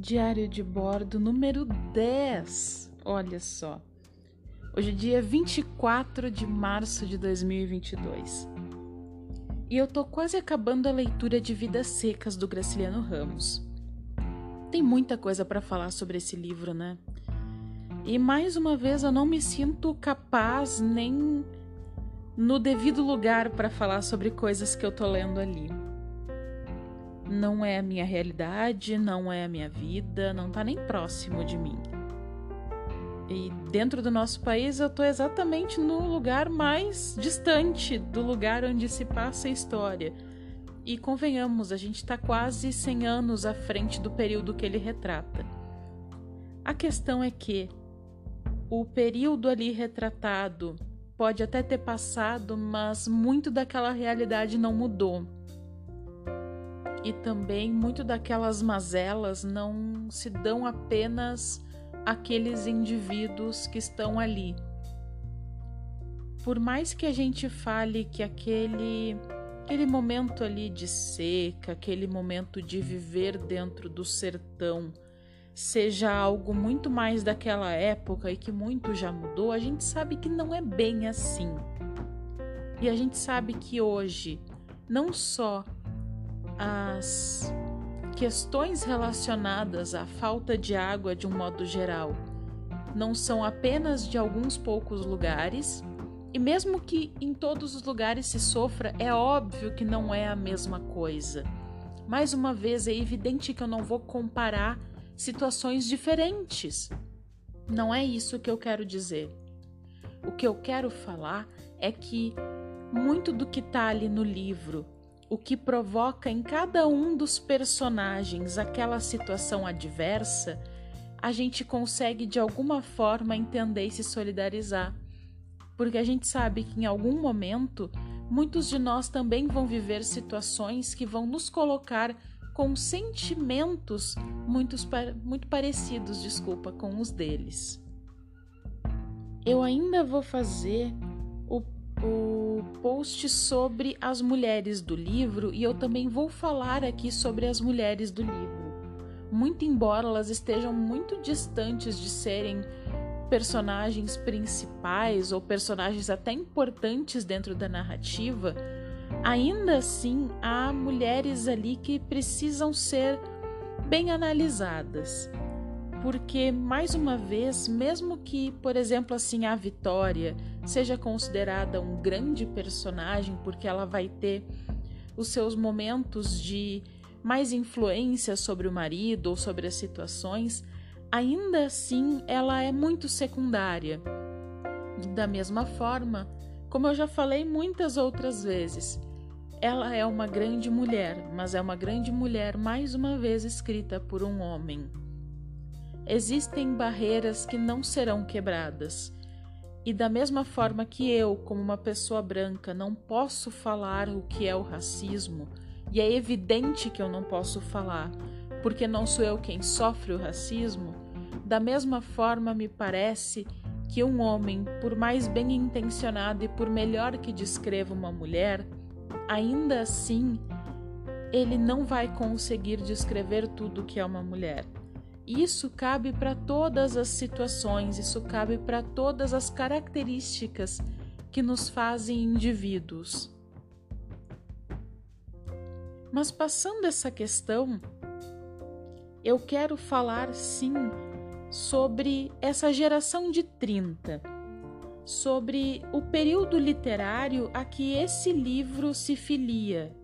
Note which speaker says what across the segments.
Speaker 1: Diário de bordo número 10. Olha só. Hoje é dia 24 de março de 2022. E eu tô quase acabando a leitura de Vidas Secas do Graciliano Ramos. Tem muita coisa para falar sobre esse livro, né? E mais uma vez eu não me sinto capaz nem no devido lugar para falar sobre coisas que eu tô lendo ali não é a minha realidade, não é a minha vida, não está nem próximo de mim. E dentro do nosso país eu estou exatamente no lugar mais distante do lugar onde se passa a história. E convenhamos, a gente está quase 100 anos à frente do período que ele retrata. A questão é que o período ali retratado pode até ter passado, mas muito daquela realidade não mudou e também muito daquelas mazelas não se dão apenas àqueles indivíduos que estão ali. Por mais que a gente fale que aquele aquele momento ali de seca, aquele momento de viver dentro do sertão, seja algo muito mais daquela época e que muito já mudou, a gente sabe que não é bem assim. E a gente sabe que hoje, não só as questões relacionadas à falta de água de um modo geral não são apenas de alguns poucos lugares, e mesmo que em todos os lugares se sofra, é óbvio que não é a mesma coisa. Mais uma vez, é evidente que eu não vou comparar situações diferentes. Não é isso que eu quero dizer. O que eu quero falar é que muito do que está ali no livro o que provoca em cada um dos personagens aquela situação adversa, a gente consegue de alguma forma entender e se solidarizar. Porque a gente sabe que em algum momento muitos de nós também vão viver situações que vão nos colocar com sentimentos muito, muito parecidos, desculpa, com os deles. Eu ainda vou fazer o post sobre as mulheres do livro e eu também vou falar aqui sobre as mulheres do livro. Muito embora elas estejam muito distantes de serem personagens principais ou personagens até importantes dentro da narrativa, ainda assim há mulheres ali que precisam ser bem analisadas porque mais uma vez, mesmo que, por exemplo, assim a Vitória seja considerada um grande personagem porque ela vai ter os seus momentos de mais influência sobre o marido ou sobre as situações, ainda assim ela é muito secundária. Da mesma forma, como eu já falei muitas outras vezes, ela é uma grande mulher, mas é uma grande mulher mais uma vez escrita por um homem. Existem barreiras que não serão quebradas. E da mesma forma que eu, como uma pessoa branca, não posso falar o que é o racismo, e é evidente que eu não posso falar, porque não sou eu quem sofre o racismo, da mesma forma me parece que um homem, por mais bem intencionado e por melhor que descreva uma mulher, ainda assim ele não vai conseguir descrever tudo que é uma mulher. Isso cabe para todas as situações, isso cabe para todas as características que nos fazem indivíduos. Mas passando essa questão, eu quero falar sim sobre essa geração de 30, sobre o período literário a que esse livro se filia,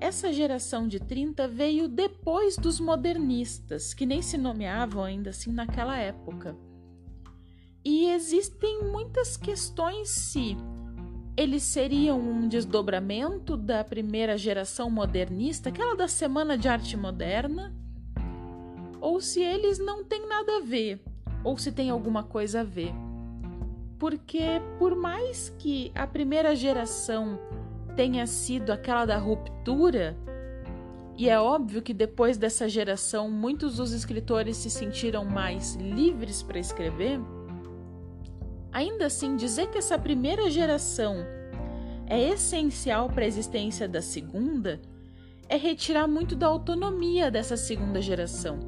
Speaker 1: essa geração de 30 veio depois dos modernistas, que nem se nomeavam ainda assim naquela época. E existem muitas questões se eles seriam um desdobramento da primeira geração modernista, aquela da Semana de Arte Moderna, ou se eles não têm nada a ver, ou se tem alguma coisa a ver. Porque, por mais que a primeira geração tenha sido aquela da ruptura, e é óbvio que depois dessa geração muitos dos escritores se sentiram mais livres para escrever, ainda assim dizer que essa primeira geração é essencial para a existência da segunda é retirar muito da autonomia dessa segunda geração,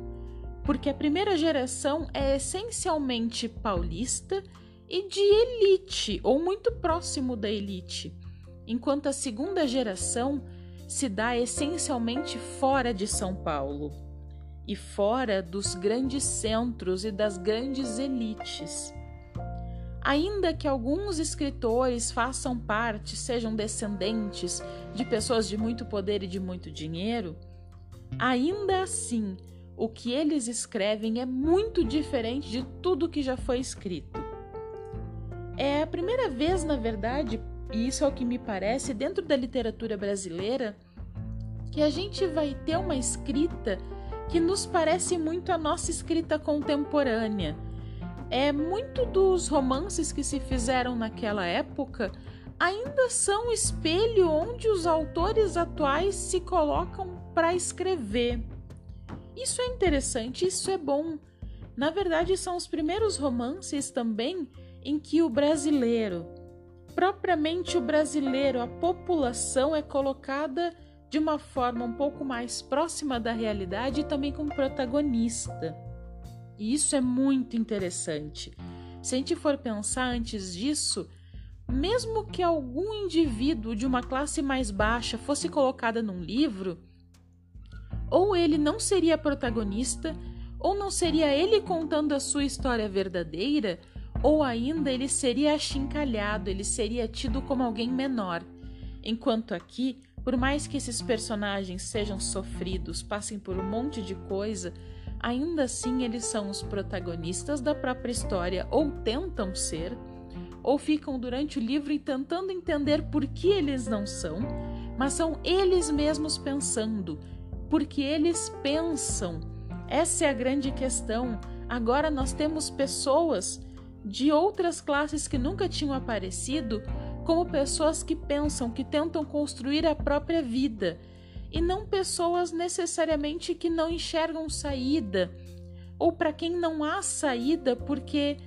Speaker 1: porque a primeira geração é essencialmente paulista e de elite, ou muito próximo da elite, enquanto a segunda geração se dá essencialmente fora de São Paulo e fora dos grandes centros e das grandes elites. Ainda que alguns escritores façam parte, sejam descendentes de pessoas de muito poder e de muito dinheiro, ainda assim, o que eles escrevem é muito diferente de tudo que já foi escrito. É a primeira vez, na verdade, e isso é o que me parece, dentro da literatura brasileira, que a gente vai ter uma escrita que nos parece muito a nossa escrita contemporânea é muito dos romances que se fizeram naquela época ainda são espelho onde os autores atuais se colocam para escrever. Isso é interessante, isso é bom. Na verdade, são os primeiros romances também em que o brasileiro, propriamente o brasileiro, a população é colocada de uma forma um pouco mais próxima da realidade e também como protagonista. E isso é muito interessante. Se a gente for pensar antes disso, mesmo que algum indivíduo de uma classe mais baixa fosse colocada num livro, ou ele não seria protagonista, ou não seria ele contando a sua história verdadeira, ou ainda ele seria achincalhado, ele seria tido como alguém menor. Enquanto aqui, por mais que esses personagens sejam sofridos, passem por um monte de coisa, ainda assim eles são os protagonistas da própria história, ou tentam ser, ou ficam durante o livro tentando entender por que eles não são, mas são eles mesmos pensando, porque eles pensam. Essa é a grande questão. Agora nós temos pessoas de outras classes que nunca tinham aparecido, como pessoas que pensam, que tentam construir a própria vida e não pessoas necessariamente que não enxergam saída ou para quem não há saída porque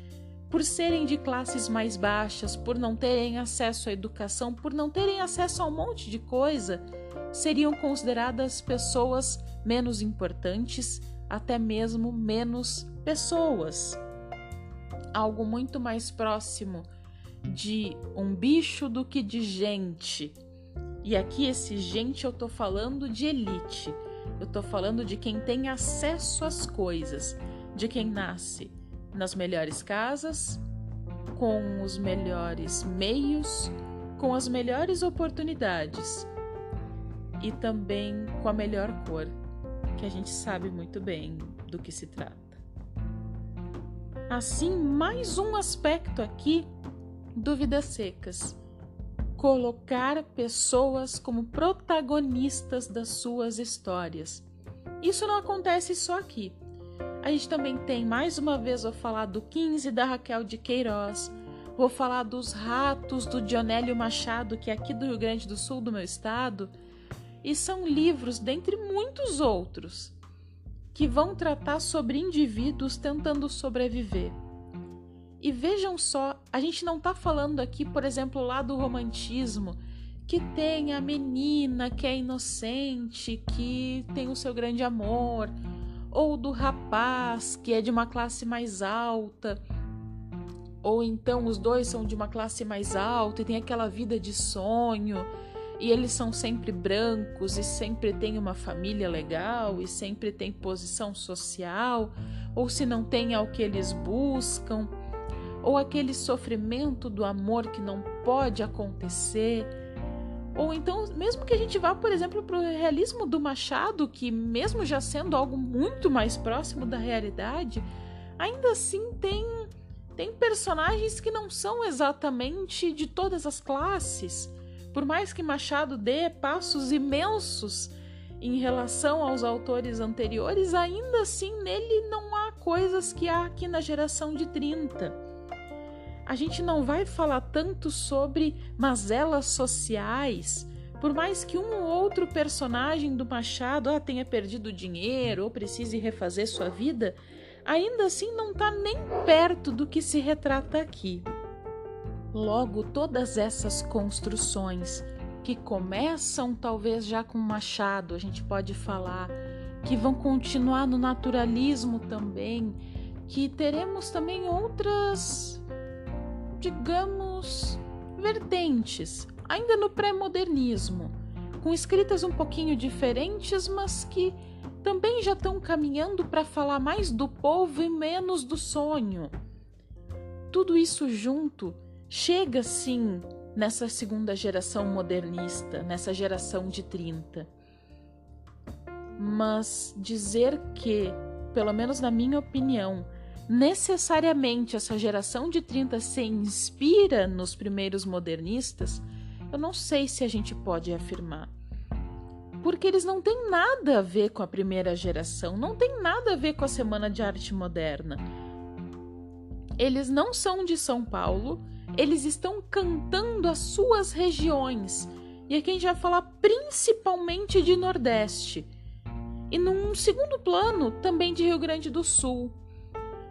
Speaker 1: por serem de classes mais baixas, por não terem acesso à educação, por não terem acesso a um monte de coisa, seriam consideradas pessoas menos importantes, até mesmo menos pessoas. Algo muito mais próximo de um bicho do que de gente e aqui, esse gente, eu tô falando de elite. Eu tô falando de quem tem acesso às coisas, de quem nasce nas melhores casas, com os melhores meios, com as melhores oportunidades e também com a melhor cor, que a gente sabe muito bem do que se trata. Assim, mais um aspecto aqui do Vidas Secas colocar pessoas como protagonistas das suas histórias. Isso não acontece só aqui. A gente também tem, mais uma vez, vou falar do 15 da Raquel de Queiroz, vou falar dos Ratos do Dionélio Machado, que é aqui do Rio Grande do Sul, do meu estado, e são livros, dentre muitos outros, que vão tratar sobre indivíduos tentando sobreviver. E vejam só, a gente não está falando aqui, por exemplo, lá do romantismo, que tem a menina que é inocente, que tem o seu grande amor, ou do rapaz que é de uma classe mais alta, ou então os dois são de uma classe mais alta e tem aquela vida de sonho, e eles são sempre brancos e sempre têm uma família legal e sempre têm posição social, ou se não tem é o que eles buscam ou aquele sofrimento do amor que não pode acontecer. Ou então, mesmo que a gente vá, por exemplo, para o realismo do Machado, que, mesmo já sendo algo muito mais próximo da realidade, ainda assim tem, tem personagens que não são exatamente de todas as classes. Por mais que Machado dê passos imensos em relação aos autores anteriores, ainda assim nele não há coisas que há aqui na geração de 30 a gente não vai falar tanto sobre mazelas sociais. Por mais que um ou outro personagem do Machado ah, tenha perdido dinheiro ou precise refazer sua vida, ainda assim não está nem perto do que se retrata aqui. Logo, todas essas construções que começam talvez já com Machado, a gente pode falar, que vão continuar no naturalismo também, que teremos também outras, digamos, vertentes, ainda no pré-modernismo, com escritas um pouquinho diferentes, mas que também já estão caminhando para falar mais do povo e menos do sonho. Tudo isso junto chega sim nessa segunda geração modernista, nessa geração de 30. Mas dizer que, pelo menos na minha opinião, necessariamente essa geração de 30 se inspira nos primeiros modernistas, eu não sei se a gente pode afirmar porque eles não têm nada a ver com a primeira geração, não tem nada a ver com a Semana de Arte Moderna. Eles não são de São Paulo, eles estão cantando as suas regiões. E aqui a gente vai falar principalmente de Nordeste. E num segundo plano, também de Rio Grande do Sul.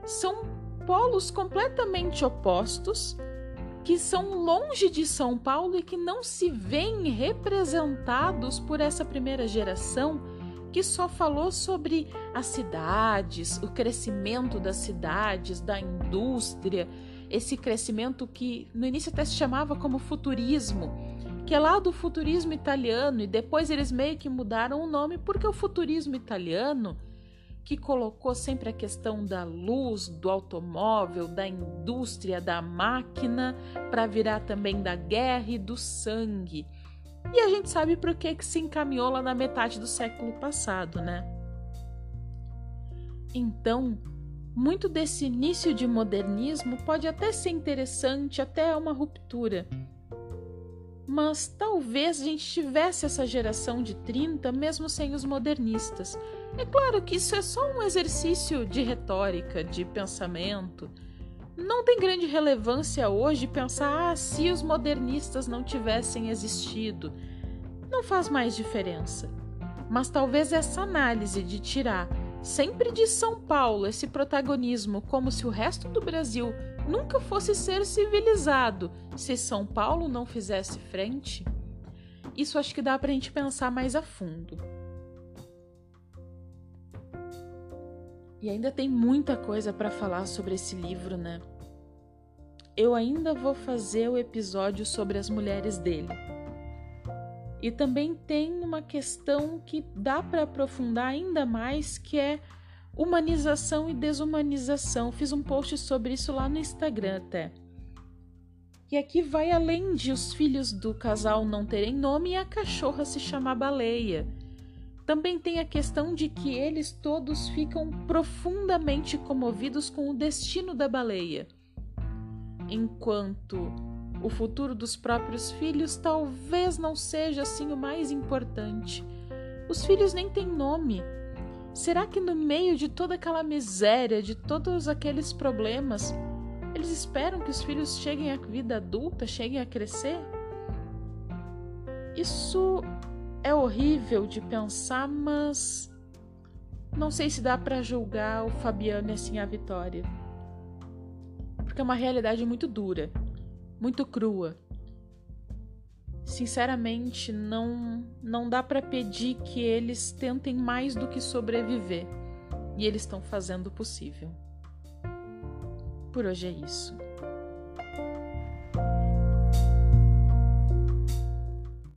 Speaker 1: São polos completamente opostos que são longe de São Paulo e que não se veem representados por essa primeira geração que só falou sobre as cidades, o crescimento das cidades, da indústria, esse crescimento que no início até se chamava como futurismo, que é lá do futurismo italiano e depois eles meio que mudaram o nome porque o futurismo italiano que colocou sempre a questão da luz, do automóvel, da indústria, da máquina, para virar também da guerra e do sangue. E a gente sabe por que, que se encaminhou lá na metade do século passado, né? Então, muito desse início de modernismo pode até ser interessante, até uma ruptura. Mas talvez a gente tivesse essa geração de 30 mesmo sem os modernistas é claro que isso é só um exercício de retórica, de pensamento. Não tem grande relevância hoje pensar ah, se os modernistas não tivessem existido. Não faz mais diferença. Mas talvez essa análise de tirar sempre de São Paulo esse protagonismo como se o resto do Brasil nunca fosse ser civilizado se São Paulo não fizesse frente, isso acho que dá para a gente pensar mais a fundo. E ainda tem muita coisa para falar sobre esse livro, né? Eu ainda vou fazer o episódio sobre as mulheres dele. E também tem uma questão que dá para aprofundar ainda mais, que é humanização e desumanização. Fiz um post sobre isso lá no Instagram até. E aqui vai além de os filhos do casal não terem nome e a cachorra se chamar baleia. Também tem a questão de que eles todos ficam profundamente comovidos com o destino da baleia, enquanto o futuro dos próprios filhos talvez não seja assim o mais importante. Os filhos nem têm nome. Será que no meio de toda aquela miséria, de todos aqueles problemas, eles esperam que os filhos cheguem à vida adulta, cheguem a crescer? Isso é horrível de pensar, mas não sei se dá para julgar o Fabiano e assim a Vitória. Porque é uma realidade muito dura, muito crua. Sinceramente, não não dá para pedir que eles tentem mais do que sobreviver. E eles estão fazendo o possível. Por hoje é isso.